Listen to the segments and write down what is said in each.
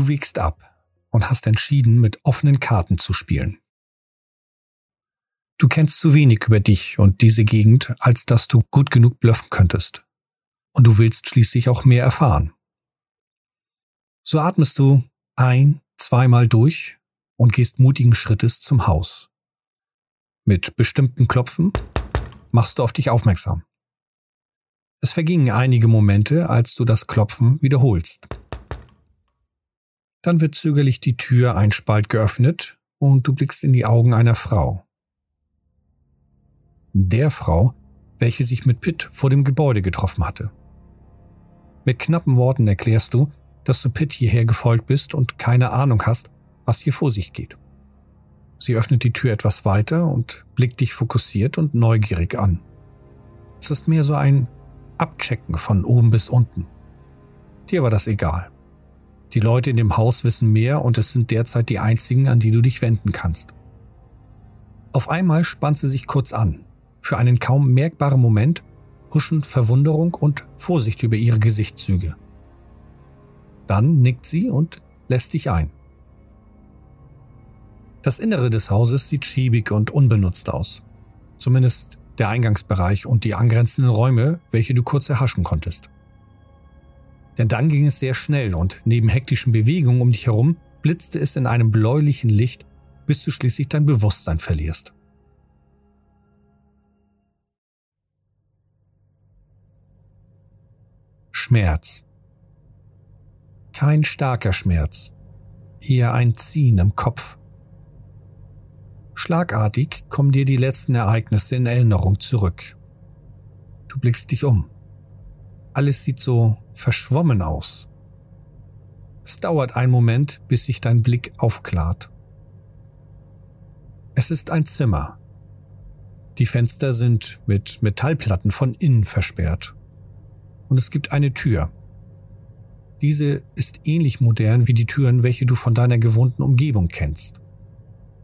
Du wiegst ab und hast entschieden, mit offenen Karten zu spielen. Du kennst zu wenig über dich und diese Gegend, als dass du gut genug bluffen könntest. Und du willst schließlich auch mehr erfahren. So atmest du ein, zweimal durch und gehst mutigen Schrittes zum Haus. Mit bestimmten Klopfen machst du auf dich aufmerksam. Es vergingen einige Momente, als du das Klopfen wiederholst. Dann wird zögerlich die Tür ein Spalt geöffnet und du blickst in die Augen einer Frau. Der Frau, welche sich mit Pitt vor dem Gebäude getroffen hatte. Mit knappen Worten erklärst du, dass du Pitt hierher gefolgt bist und keine Ahnung hast, was hier vor sich geht. Sie öffnet die Tür etwas weiter und blickt dich fokussiert und neugierig an. Es ist mehr so ein Abchecken von oben bis unten. Dir war das egal. Die Leute in dem Haus wissen mehr und es sind derzeit die einzigen, an die du dich wenden kannst. Auf einmal spannt sie sich kurz an. Für einen kaum merkbaren Moment huschen Verwunderung und Vorsicht über ihre Gesichtszüge. Dann nickt sie und lässt dich ein. Das Innere des Hauses sieht schäbig und unbenutzt aus. Zumindest der Eingangsbereich und die angrenzenden Räume, welche du kurz erhaschen konntest. Denn dann ging es sehr schnell und neben hektischen Bewegungen um dich herum blitzte es in einem bläulichen Licht, bis du schließlich dein Bewusstsein verlierst. Schmerz. Kein starker Schmerz, eher ein Ziehen im Kopf. Schlagartig kommen dir die letzten Ereignisse in Erinnerung zurück. Du blickst dich um. Alles sieht so verschwommen aus. Es dauert einen Moment, bis sich dein Blick aufklart. Es ist ein Zimmer. Die Fenster sind mit Metallplatten von innen versperrt. Und es gibt eine Tür. Diese ist ähnlich modern wie die Türen, welche du von deiner gewohnten Umgebung kennst.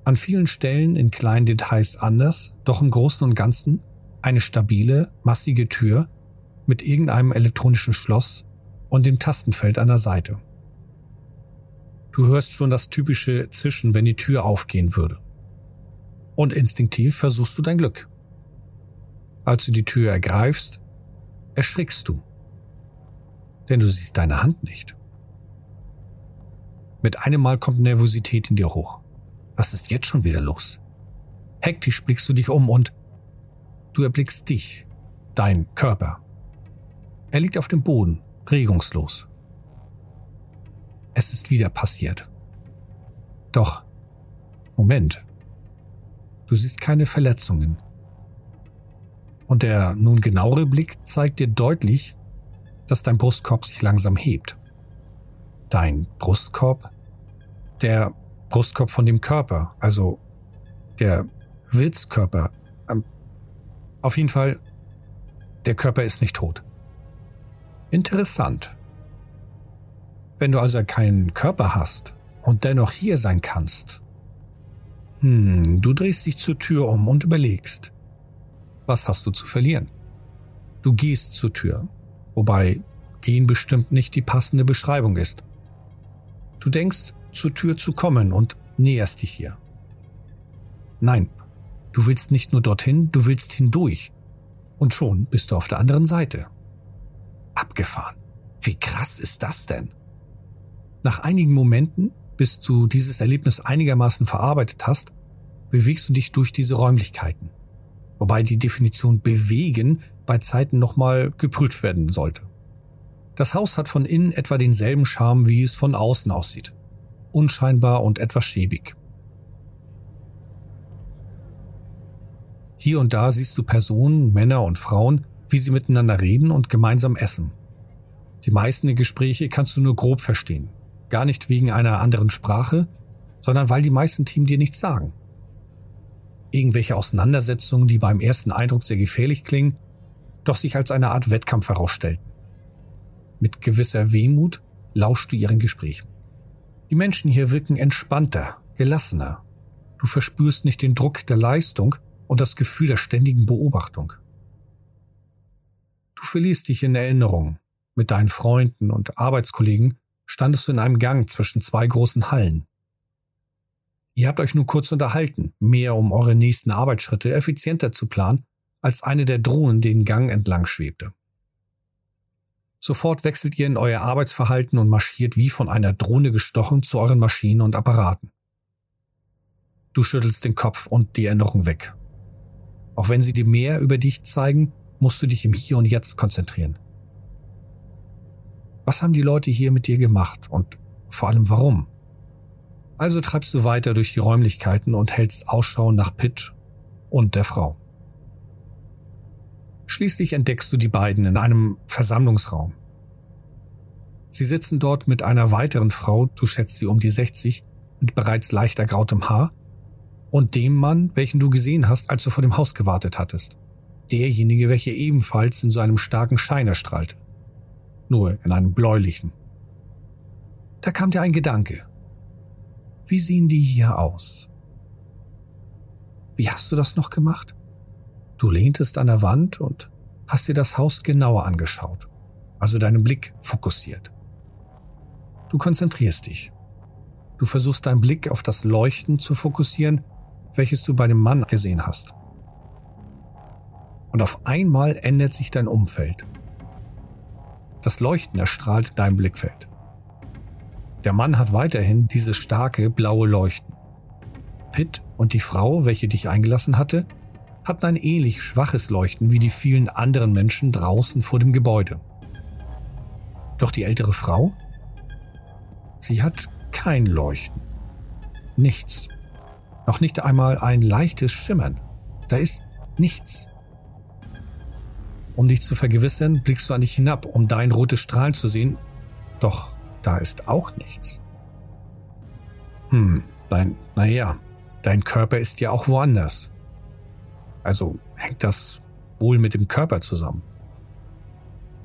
An vielen Stellen in kleinen Details anders, doch im Großen und Ganzen eine stabile, massige Tür mit irgendeinem elektronischen Schloss und dem Tastenfeld an der Seite. Du hörst schon das typische Zischen, wenn die Tür aufgehen würde. Und instinktiv versuchst du dein Glück. Als du die Tür ergreifst, erschrickst du. Denn du siehst deine Hand nicht. Mit einem Mal kommt Nervosität in dir hoch. Was ist jetzt schon wieder los? Hektisch blickst du dich um und du erblickst dich, dein Körper. Er liegt auf dem Boden, regungslos. Es ist wieder passiert. Doch, Moment. Du siehst keine Verletzungen. Und der nun genauere Blick zeigt dir deutlich, dass dein Brustkorb sich langsam hebt. Dein Brustkorb? Der Brustkorb von dem Körper, also der Wilskörper. Ähm, auf jeden Fall, der Körper ist nicht tot. Interessant. Wenn du also keinen Körper hast und dennoch hier sein kannst, hm, du drehst dich zur Tür um und überlegst, was hast du zu verlieren? Du gehst zur Tür, wobei gehen bestimmt nicht die passende Beschreibung ist. Du denkst, zur Tür zu kommen und näherst dich hier. Nein, du willst nicht nur dorthin, du willst hindurch. Und schon bist du auf der anderen Seite. Abgefahren. Wie krass ist das denn? Nach einigen Momenten, bis du dieses Erlebnis einigermaßen verarbeitet hast, bewegst du dich durch diese Räumlichkeiten. Wobei die Definition bewegen bei Zeiten nochmal geprüft werden sollte. Das Haus hat von innen etwa denselben Charme, wie es von außen aussieht. Unscheinbar und etwas schäbig. Hier und da siehst du Personen, Männer und Frauen, wie sie miteinander reden und gemeinsam essen. Die meisten der Gespräche kannst du nur grob verstehen. Gar nicht wegen einer anderen Sprache, sondern weil die meisten Team dir nichts sagen. Irgendwelche Auseinandersetzungen, die beim ersten Eindruck sehr gefährlich klingen, doch sich als eine Art Wettkampf herausstellten. Mit gewisser Wehmut lauschst du ihren Gesprächen. Die Menschen hier wirken entspannter, gelassener. Du verspürst nicht den Druck der Leistung und das Gefühl der ständigen Beobachtung. Verlierst dich in Erinnerungen mit deinen Freunden und Arbeitskollegen standest du in einem Gang zwischen zwei großen Hallen. Ihr habt euch nur kurz unterhalten, mehr um eure nächsten Arbeitsschritte effizienter zu planen, als eine der Drohnen den Gang entlang schwebte. Sofort wechselt ihr in euer Arbeitsverhalten und marschiert wie von einer Drohne gestochen zu euren Maschinen und Apparaten. Du schüttelst den Kopf und die Erinnerung weg. Auch wenn sie dir mehr über dich zeigen, musst du dich im Hier und Jetzt konzentrieren. Was haben die Leute hier mit dir gemacht und vor allem warum? Also treibst du weiter durch die Räumlichkeiten und hältst Ausschau nach Pitt und der Frau. Schließlich entdeckst du die beiden in einem Versammlungsraum. Sie sitzen dort mit einer weiteren Frau, du schätzt sie um die 60, mit bereits leicht ergrautem Haar, und dem Mann, welchen du gesehen hast, als du vor dem Haus gewartet hattest. Derjenige, welcher ebenfalls in so einem starken Schein erstrahlte. Nur in einem bläulichen. Da kam dir ein Gedanke. Wie sehen die hier aus? Wie hast du das noch gemacht? Du lehntest an der Wand und hast dir das Haus genauer angeschaut, also deinen Blick fokussiert. Du konzentrierst dich. Du versuchst deinen Blick auf das Leuchten zu fokussieren, welches du bei dem Mann gesehen hast. Und auf einmal ändert sich dein Umfeld. Das Leuchten erstrahlt dein Blickfeld. Der Mann hat weiterhin dieses starke blaue Leuchten. Pitt und die Frau, welche dich eingelassen hatte, hatten ein ähnlich schwaches Leuchten wie die vielen anderen Menschen draußen vor dem Gebäude. Doch die ältere Frau? Sie hat kein Leuchten. Nichts. Noch nicht einmal ein leichtes Schimmern. Da ist nichts. Um dich zu vergewissern, blickst du an dich hinab, um dein rotes Strahlen zu sehen. Doch da ist auch nichts. Hm, dein, naja, dein Körper ist ja auch woanders. Also hängt das wohl mit dem Körper zusammen.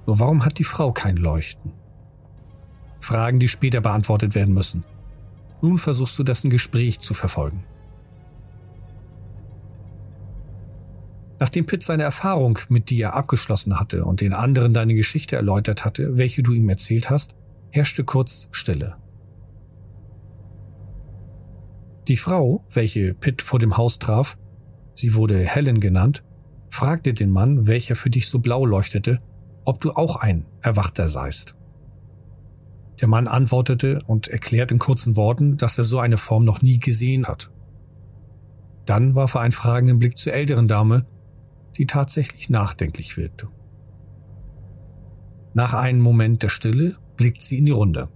Nur warum hat die Frau kein Leuchten? Fragen, die später beantwortet werden müssen. Nun versuchst du dessen Gespräch zu verfolgen. Nachdem Pitt seine Erfahrung mit dir abgeschlossen hatte und den anderen deine Geschichte erläutert hatte, welche du ihm erzählt hast, herrschte kurz Stille. Die Frau, welche Pitt vor dem Haus traf, sie wurde Helen genannt, fragte den Mann, welcher für dich so blau leuchtete, ob du auch ein Erwachter seist. Der Mann antwortete und erklärt in kurzen Worten, dass er so eine Form noch nie gesehen hat. Dann warf er einen fragenden Blick zur älteren Dame, die tatsächlich nachdenklich wirkte. Nach einem Moment der Stille blickt sie in die Runde.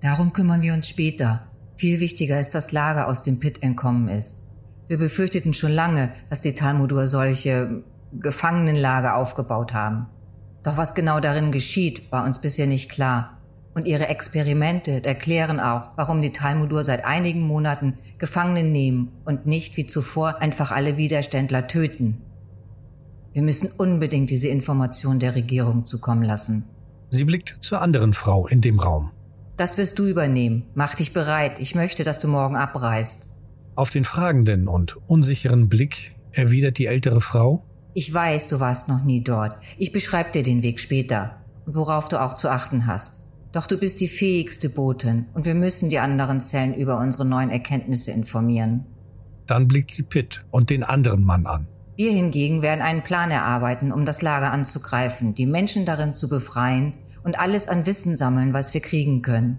Darum kümmern wir uns später. Viel wichtiger ist, dass Lager aus dem Pit entkommen ist. Wir befürchteten schon lange, dass die Talmudur solche Gefangenenlager aufgebaut haben. Doch was genau darin geschieht, war uns bisher nicht klar. Und ihre Experimente erklären auch, warum die Talmudur seit einigen Monaten Gefangenen nehmen und nicht wie zuvor einfach alle Widerständler töten. Wir müssen unbedingt diese Information der Regierung zukommen lassen. Sie blickt zur anderen Frau in dem Raum. Das wirst du übernehmen. Mach dich bereit. Ich möchte, dass du morgen abreist. Auf den fragenden und unsicheren Blick erwidert die ältere Frau. Ich weiß, du warst noch nie dort. Ich beschreibe dir den Weg später und worauf du auch zu achten hast. Doch du bist die fähigste Botin und wir müssen die anderen Zellen über unsere neuen Erkenntnisse informieren. Dann blickt sie Pitt und den anderen Mann an. Wir hingegen werden einen Plan erarbeiten, um das Lager anzugreifen, die Menschen darin zu befreien und alles an Wissen sammeln, was wir kriegen können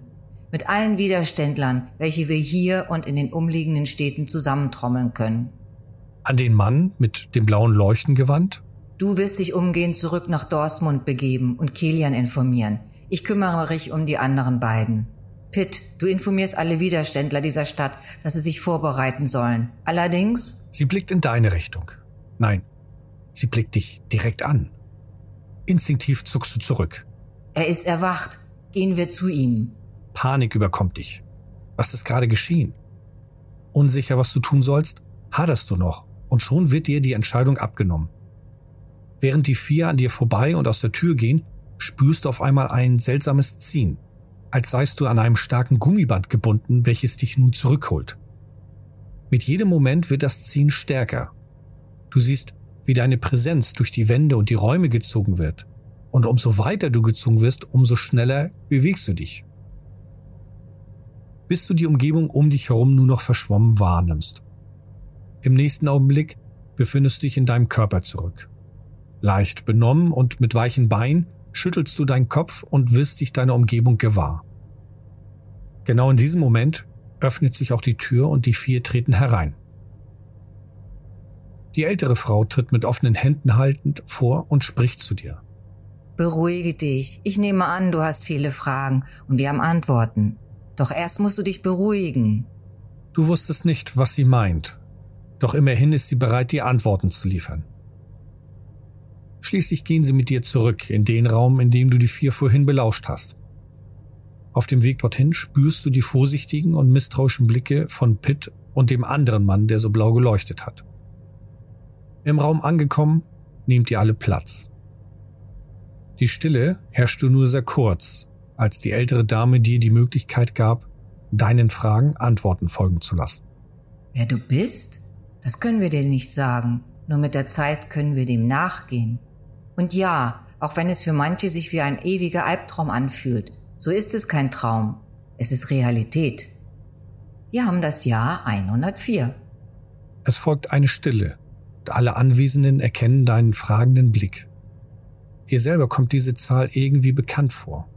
mit allen Widerständlern, welche wir hier und in den umliegenden Städten zusammentrommeln können. An den Mann mit dem blauen Leuchten gewandt? Du wirst dich umgehend zurück nach Dorsmund begeben und Kilian informieren. Ich kümmere mich um die anderen beiden. Pitt, du informierst alle Widerständler dieser Stadt, dass sie sich vorbereiten sollen. Allerdings... Sie blickt in deine Richtung. Nein, sie blickt dich direkt an. Instinktiv zuckst du zurück. Er ist erwacht. Gehen wir zu ihm. Panik überkommt dich. Was ist gerade geschehen? Unsicher, was du tun sollst, haderst du noch und schon wird dir die Entscheidung abgenommen. Während die vier an dir vorbei und aus der Tür gehen, spürst du auf einmal ein seltsames Ziehen, als seist du an einem starken Gummiband gebunden, welches dich nun zurückholt. Mit jedem Moment wird das Ziehen stärker. Du siehst, wie deine Präsenz durch die Wände und die Räume gezogen wird, Und umso weiter du gezogen wirst, umso schneller bewegst du dich. Bis du die Umgebung um dich herum nur noch verschwommen wahrnimmst. Im nächsten Augenblick befindest du dich in deinem Körper zurück. Leicht benommen und mit weichen Beinen schüttelst du deinen Kopf und wirst dich deiner Umgebung gewahr. Genau in diesem Moment öffnet sich auch die Tür und die vier treten herein. Die ältere Frau tritt mit offenen Händen haltend vor und spricht zu dir. Beruhige dich. Ich nehme an, du hast viele Fragen und wir haben Antworten. Doch erst musst du dich beruhigen. Du wusstest nicht, was sie meint. Doch immerhin ist sie bereit, dir Antworten zu liefern. Schließlich gehen sie mit dir zurück in den Raum, in dem du die vier vorhin belauscht hast. Auf dem Weg dorthin spürst du die vorsichtigen und misstrauischen Blicke von Pitt und dem anderen Mann, der so blau geleuchtet hat. Im Raum angekommen, nehmt ihr alle Platz. Die Stille herrschte nur sehr kurz, als die ältere Dame dir die Möglichkeit gab, deinen Fragen Antworten folgen zu lassen. Wer du bist? Das können wir dir nicht sagen, nur mit der Zeit können wir dem nachgehen. Und ja, auch wenn es für manche sich wie ein ewiger Albtraum anfühlt, so ist es kein Traum, es ist Realität. Wir haben das Jahr 104. Es folgt eine Stille. Alle Anwesenden erkennen deinen fragenden Blick. Dir selber kommt diese Zahl irgendwie bekannt vor.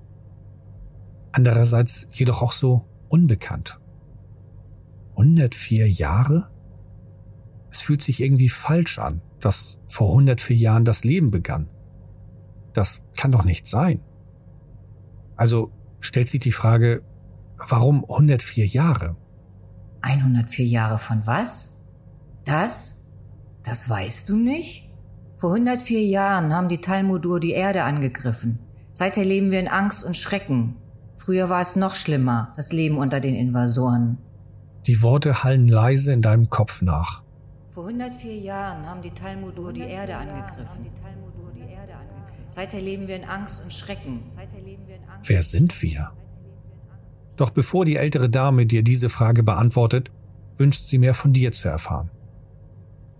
Andererseits jedoch auch so unbekannt. 104 Jahre? Es fühlt sich irgendwie falsch an, dass vor 104 Jahren das Leben begann. Das kann doch nicht sein. Also stellt sich die Frage, warum 104 Jahre? 104 Jahre von was? Das? Das weißt du nicht? Vor 104 Jahren haben die Talmudur die Erde angegriffen. Seither leben wir in Angst und Schrecken. Früher war es noch schlimmer, das Leben unter den Invasoren. Die Worte hallen leise in deinem Kopf nach. Vor 104 Jahren haben die Talmudur die Erde angegriffen. Seither leben wir in Angst und Schrecken. Wer sind wir? Doch bevor die ältere Dame dir diese Frage beantwortet, wünscht sie mehr von dir zu erfahren.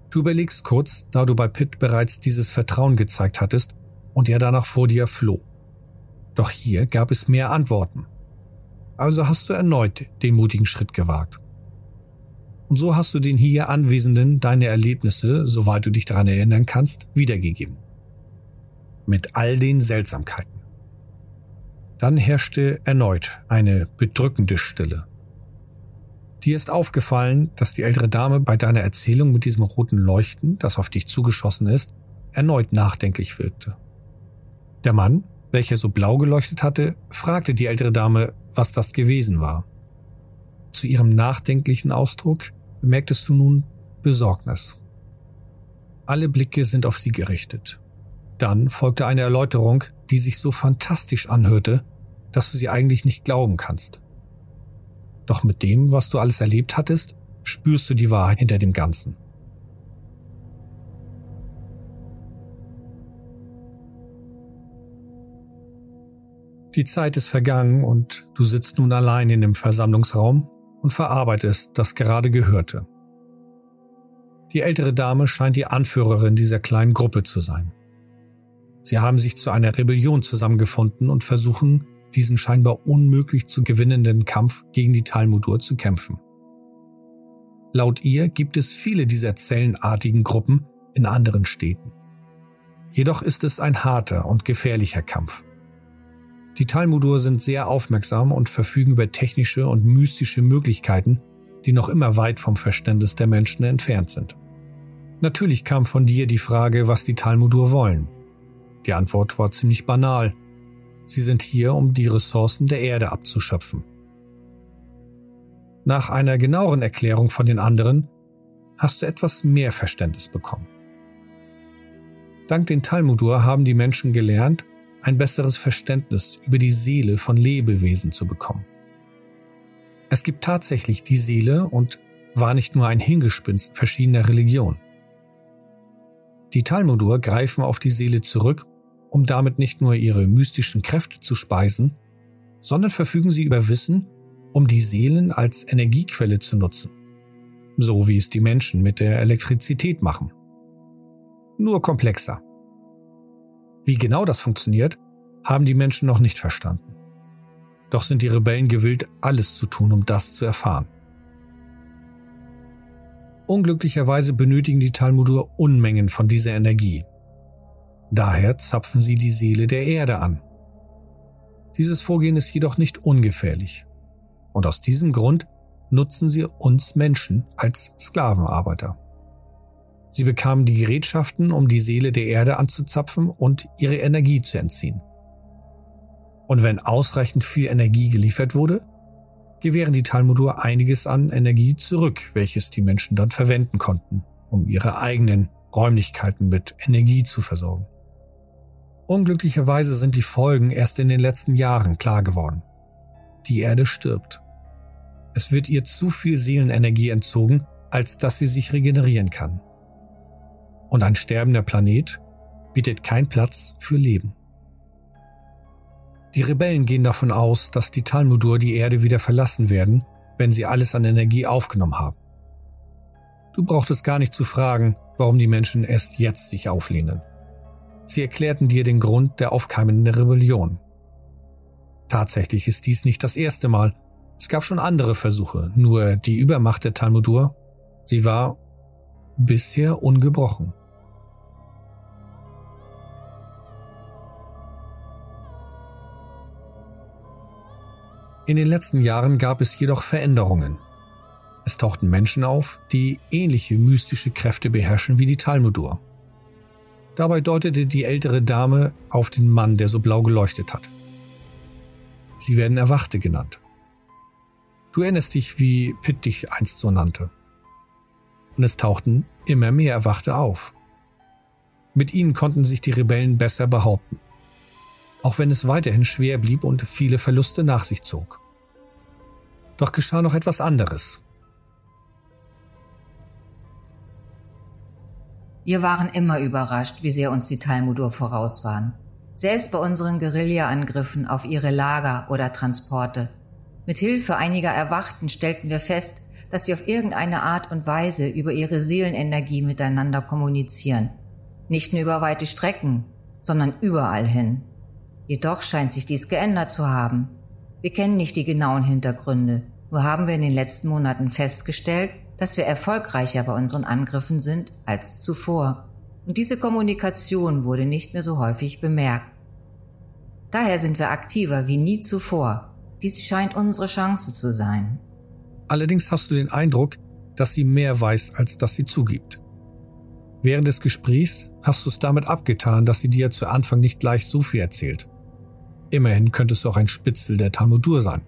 Du überlegst kurz, da du bei Pitt bereits dieses Vertrauen gezeigt hattest und er danach vor dir floh. Doch hier gab es mehr Antworten. Also hast du erneut den mutigen Schritt gewagt. Und so hast du den hier Anwesenden deine Erlebnisse, soweit du dich daran erinnern kannst, wiedergegeben. Mit all den Seltsamkeiten. Dann herrschte erneut eine bedrückende Stille. Dir ist aufgefallen, dass die ältere Dame bei deiner Erzählung mit diesem roten Leuchten, das auf dich zugeschossen ist, erneut nachdenklich wirkte. Der Mann, welcher so blau geleuchtet hatte, fragte die ältere Dame, was das gewesen war. Zu ihrem nachdenklichen Ausdruck bemerktest du nun Besorgnis. Alle Blicke sind auf sie gerichtet. Dann folgte eine Erläuterung, die sich so fantastisch anhörte, dass du sie eigentlich nicht glauben kannst. Doch mit dem, was du alles erlebt hattest, spürst du die Wahrheit hinter dem Ganzen. Die Zeit ist vergangen und du sitzt nun allein in dem Versammlungsraum und verarbeitest das gerade Gehörte. Die ältere Dame scheint die Anführerin dieser kleinen Gruppe zu sein. Sie haben sich zu einer Rebellion zusammengefunden und versuchen, diesen scheinbar unmöglich zu gewinnenden Kampf gegen die Talmudur zu kämpfen. Laut ihr gibt es viele dieser zellenartigen Gruppen in anderen Städten. Jedoch ist es ein harter und gefährlicher Kampf. Die Talmudur sind sehr aufmerksam und verfügen über technische und mystische Möglichkeiten, die noch immer weit vom Verständnis der Menschen entfernt sind. Natürlich kam von dir die Frage, was die Talmudur wollen. Die Antwort war ziemlich banal. Sie sind hier, um die Ressourcen der Erde abzuschöpfen. Nach einer genaueren Erklärung von den anderen hast du etwas mehr Verständnis bekommen. Dank den Talmudur haben die Menschen gelernt, ein besseres Verständnis über die Seele von Lebewesen zu bekommen. Es gibt tatsächlich die Seele und war nicht nur ein Hingespinst verschiedener Religionen. Die Talmudur greifen auf die Seele zurück, um damit nicht nur ihre mystischen Kräfte zu speisen, sondern verfügen sie über Wissen, um die Seelen als Energiequelle zu nutzen. So wie es die Menschen mit der Elektrizität machen. Nur komplexer. Wie genau das funktioniert, haben die Menschen noch nicht verstanden. Doch sind die Rebellen gewillt, alles zu tun, um das zu erfahren. Unglücklicherweise benötigen die Talmudur Unmengen von dieser Energie. Daher zapfen sie die Seele der Erde an. Dieses Vorgehen ist jedoch nicht ungefährlich. Und aus diesem Grund nutzen sie uns Menschen als Sklavenarbeiter. Sie bekamen die Gerätschaften, um die Seele der Erde anzuzapfen und ihre Energie zu entziehen. Und wenn ausreichend viel Energie geliefert wurde, gewähren die Talmudur einiges an Energie zurück, welches die Menschen dann verwenden konnten, um ihre eigenen Räumlichkeiten mit Energie zu versorgen. Unglücklicherweise sind die Folgen erst in den letzten Jahren klar geworden. Die Erde stirbt. Es wird ihr zu viel Seelenenergie entzogen, als dass sie sich regenerieren kann. Und ein sterbender Planet bietet keinen Platz für Leben. Die Rebellen gehen davon aus, dass die Talmudur die Erde wieder verlassen werden, wenn sie alles an Energie aufgenommen haben. Du brauchtest gar nicht zu fragen, warum die Menschen erst jetzt sich auflehnen. Sie erklärten dir den Grund der aufkeimenden Rebellion. Tatsächlich ist dies nicht das erste Mal. Es gab schon andere Versuche, nur die Übermacht der Talmudur, sie war bisher ungebrochen. In den letzten Jahren gab es jedoch Veränderungen. Es tauchten Menschen auf, die ähnliche mystische Kräfte beherrschen wie die Talmudur. Dabei deutete die ältere Dame auf den Mann, der so blau geleuchtet hat. Sie werden Erwachte genannt. Du erinnerst dich, wie Pitt dich einst so nannte. Und es tauchten immer mehr Erwachte auf. Mit ihnen konnten sich die Rebellen besser behaupten auch wenn es weiterhin schwer blieb und viele Verluste nach sich zog. Doch geschah noch etwas anderes. Wir waren immer überrascht, wie sehr uns die Talmudur voraus waren. Selbst bei unseren Guerilla-Angriffen auf ihre Lager oder Transporte. Mit Hilfe einiger Erwachten stellten wir fest, dass sie auf irgendeine Art und Weise über ihre Seelenenergie miteinander kommunizieren. Nicht nur über weite Strecken, sondern überall hin. Jedoch scheint sich dies geändert zu haben. Wir kennen nicht die genauen Hintergründe, nur haben wir in den letzten Monaten festgestellt, dass wir erfolgreicher bei unseren Angriffen sind als zuvor. Und diese Kommunikation wurde nicht mehr so häufig bemerkt. Daher sind wir aktiver wie nie zuvor. Dies scheint unsere Chance zu sein. Allerdings hast du den Eindruck, dass sie mehr weiß, als dass sie zugibt. Während des Gesprächs hast du es damit abgetan, dass sie dir zu Anfang nicht gleich so viel erzählt. Immerhin könntest du auch ein Spitzel der Talmudur sein.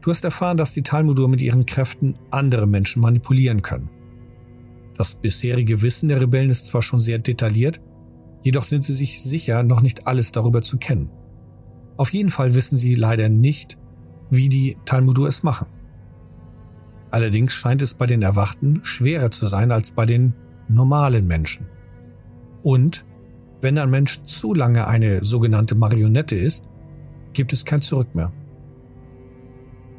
Du hast erfahren, dass die Talmudur mit ihren Kräften andere Menschen manipulieren können. Das bisherige Wissen der Rebellen ist zwar schon sehr detailliert, jedoch sind sie sich sicher, noch nicht alles darüber zu kennen. Auf jeden Fall wissen sie leider nicht, wie die Talmudur es machen. Allerdings scheint es bei den Erwachten schwerer zu sein als bei den normalen Menschen. Und wenn ein Mensch zu lange eine sogenannte Marionette ist, gibt es kein Zurück mehr.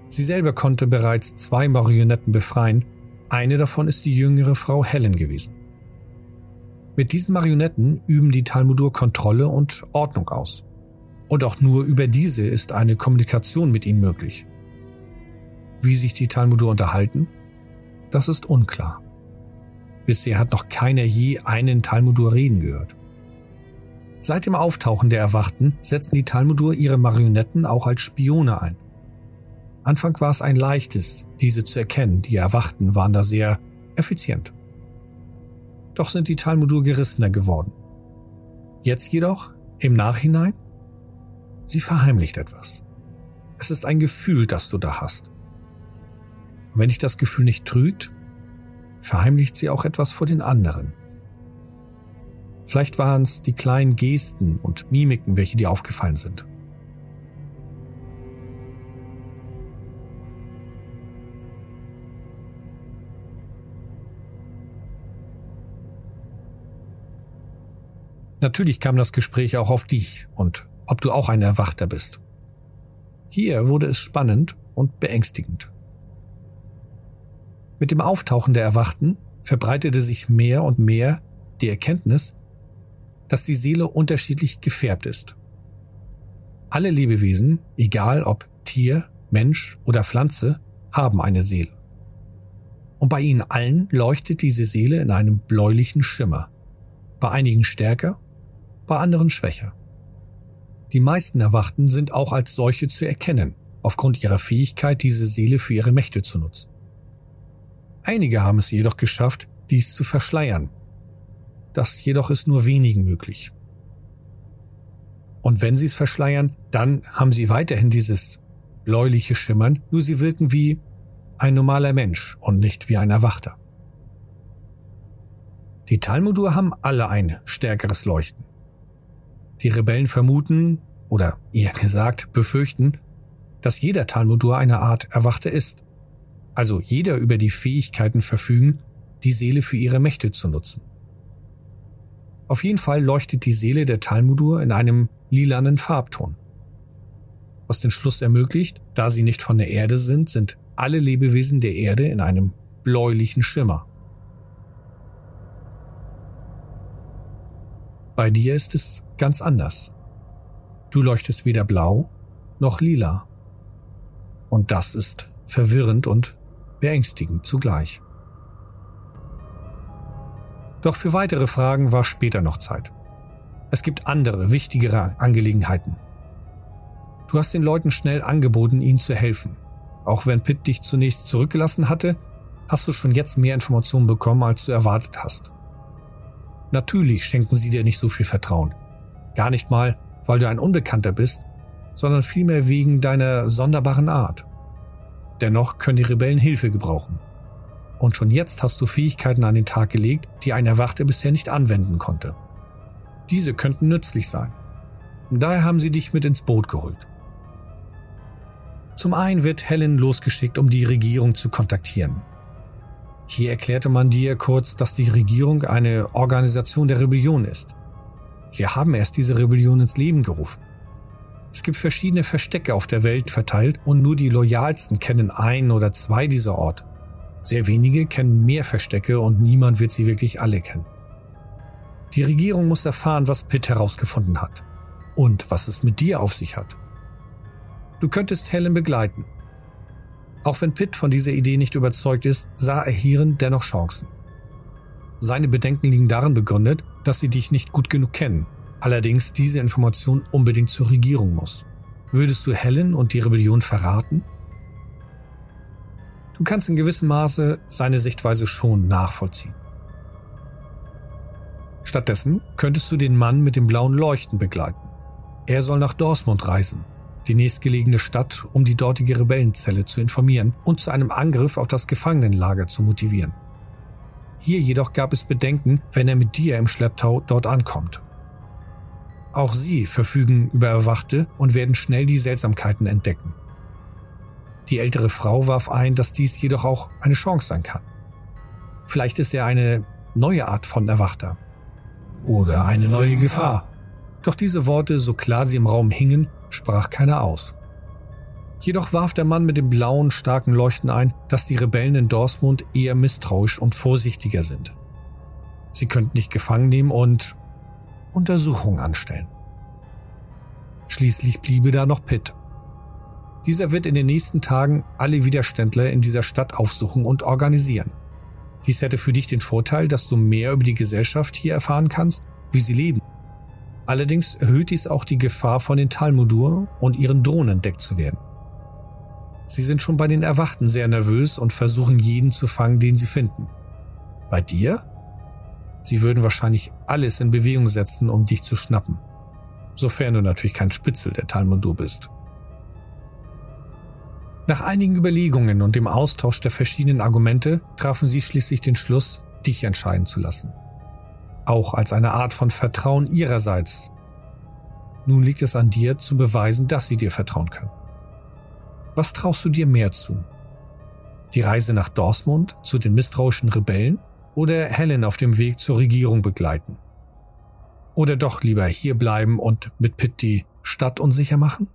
Sie selber konnte bereits zwei Marionetten befreien, eine davon ist die jüngere Frau Helen gewesen. Mit diesen Marionetten üben die Talmudur Kontrolle und Ordnung aus. Und auch nur über diese ist eine Kommunikation mit ihnen möglich. Wie sich die Talmudur unterhalten, das ist unklar. Bisher hat noch keiner je einen Talmudur reden gehört. Seit dem Auftauchen der Erwachten setzen die Talmudur ihre Marionetten auch als Spione ein. Anfang war es ein leichtes, diese zu erkennen, die Erwachten waren da sehr effizient. Doch sind die Talmudur gerissener geworden. Jetzt jedoch, im Nachhinein, sie verheimlicht etwas. Es ist ein Gefühl, das du da hast. wenn dich das Gefühl nicht trügt, verheimlicht sie auch etwas vor den anderen. Vielleicht waren es die kleinen Gesten und Mimiken, welche dir aufgefallen sind. Natürlich kam das Gespräch auch auf dich und ob du auch ein Erwachter bist. Hier wurde es spannend und beängstigend. Mit dem Auftauchen der Erwachten verbreitete sich mehr und mehr die Erkenntnis, dass die Seele unterschiedlich gefärbt ist. Alle Lebewesen, egal ob Tier, Mensch oder Pflanze, haben eine Seele. Und bei ihnen allen leuchtet diese Seele in einem bläulichen Schimmer. Bei einigen stärker, bei anderen schwächer. Die meisten Erwachten sind auch als solche zu erkennen, aufgrund ihrer Fähigkeit, diese Seele für ihre Mächte zu nutzen. Einige haben es jedoch geschafft, dies zu verschleiern. Das jedoch ist nur wenigen möglich. Und wenn sie es verschleiern, dann haben sie weiterhin dieses bläuliche Schimmern, nur sie wirken wie ein normaler Mensch und nicht wie ein Erwachter. Die Talmudur haben alle ein stärkeres Leuchten. Die Rebellen vermuten, oder eher gesagt befürchten, dass jeder Talmudur eine Art Erwachter ist. Also jeder über die Fähigkeiten verfügen, die Seele für ihre Mächte zu nutzen. Auf jeden Fall leuchtet die Seele der Talmudur in einem lilanen Farbton. Was den Schluss ermöglicht, da sie nicht von der Erde sind, sind alle Lebewesen der Erde in einem bläulichen Schimmer. Bei dir ist es ganz anders. Du leuchtest weder blau noch lila. Und das ist verwirrend und beängstigend zugleich. Doch für weitere Fragen war später noch Zeit. Es gibt andere, wichtigere Angelegenheiten. Du hast den Leuten schnell angeboten, ihnen zu helfen. Auch wenn Pitt dich zunächst zurückgelassen hatte, hast du schon jetzt mehr Informationen bekommen, als du erwartet hast. Natürlich schenken sie dir nicht so viel Vertrauen. Gar nicht mal, weil du ein Unbekannter bist, sondern vielmehr wegen deiner sonderbaren Art. Dennoch können die Rebellen Hilfe gebrauchen. Und schon jetzt hast du Fähigkeiten an den Tag gelegt, die ein Erwachter bisher nicht anwenden konnte. Diese könnten nützlich sein. Daher haben sie dich mit ins Boot geholt. Zum einen wird Helen losgeschickt, um die Regierung zu kontaktieren. Hier erklärte man dir kurz, dass die Regierung eine Organisation der Rebellion ist. Sie haben erst diese Rebellion ins Leben gerufen. Es gibt verschiedene Verstecke auf der Welt verteilt und nur die Loyalsten kennen ein oder zwei dieser Orte. Sehr wenige kennen mehr Verstecke und niemand wird sie wirklich alle kennen. Die Regierung muss erfahren, was Pitt herausgefunden hat und was es mit dir auf sich hat. Du könntest Helen begleiten, auch wenn Pitt von dieser Idee nicht überzeugt ist, sah er hierin dennoch Chancen. Seine Bedenken liegen darin begründet, dass sie dich nicht gut genug kennen, allerdings diese Information unbedingt zur Regierung muss. Würdest du Helen und die Rebellion verraten? Du kannst in gewissem Maße seine Sichtweise schon nachvollziehen. Stattdessen könntest du den Mann mit dem blauen Leuchten begleiten. Er soll nach Dorsmund reisen die nächstgelegene Stadt, um die dortige Rebellenzelle zu informieren und zu einem Angriff auf das Gefangenenlager zu motivieren. Hier jedoch gab es Bedenken, wenn er mit dir im Schlepptau dort ankommt. Auch sie verfügen über Erwachte und werden schnell die Seltsamkeiten entdecken. Die ältere Frau warf ein, dass dies jedoch auch eine Chance sein kann. Vielleicht ist er eine neue Art von Erwachter. Oder eine neue Gefahr. Doch diese Worte, so klar sie im Raum hingen, sprach keiner aus. Jedoch warf der Mann mit dem blauen, starken Leuchten ein, dass die Rebellen in Dortmund eher misstrauisch und vorsichtiger sind. Sie könnten dich gefangen nehmen und Untersuchungen anstellen. Schließlich bliebe da noch Pitt. Dieser wird in den nächsten Tagen alle Widerständler in dieser Stadt aufsuchen und organisieren. Dies hätte für dich den Vorteil, dass du mehr über die Gesellschaft hier erfahren kannst, wie sie leben Allerdings erhöht dies auch die Gefahr, von den Talmudur und ihren Drohnen entdeckt zu werden. Sie sind schon bei den Erwachten sehr nervös und versuchen jeden zu fangen, den sie finden. Bei dir? Sie würden wahrscheinlich alles in Bewegung setzen, um dich zu schnappen. Sofern du natürlich kein Spitzel der Talmudur bist. Nach einigen Überlegungen und dem Austausch der verschiedenen Argumente trafen sie schließlich den Schluss, dich entscheiden zu lassen auch als eine Art von Vertrauen ihrerseits. Nun liegt es an dir zu beweisen, dass sie dir vertrauen können. Was traust du dir mehr zu? Die Reise nach Dortmund zu den misstrauischen Rebellen oder Helen auf dem Weg zur Regierung begleiten? Oder doch lieber hier bleiben und mit Pitt die Stadt unsicher machen?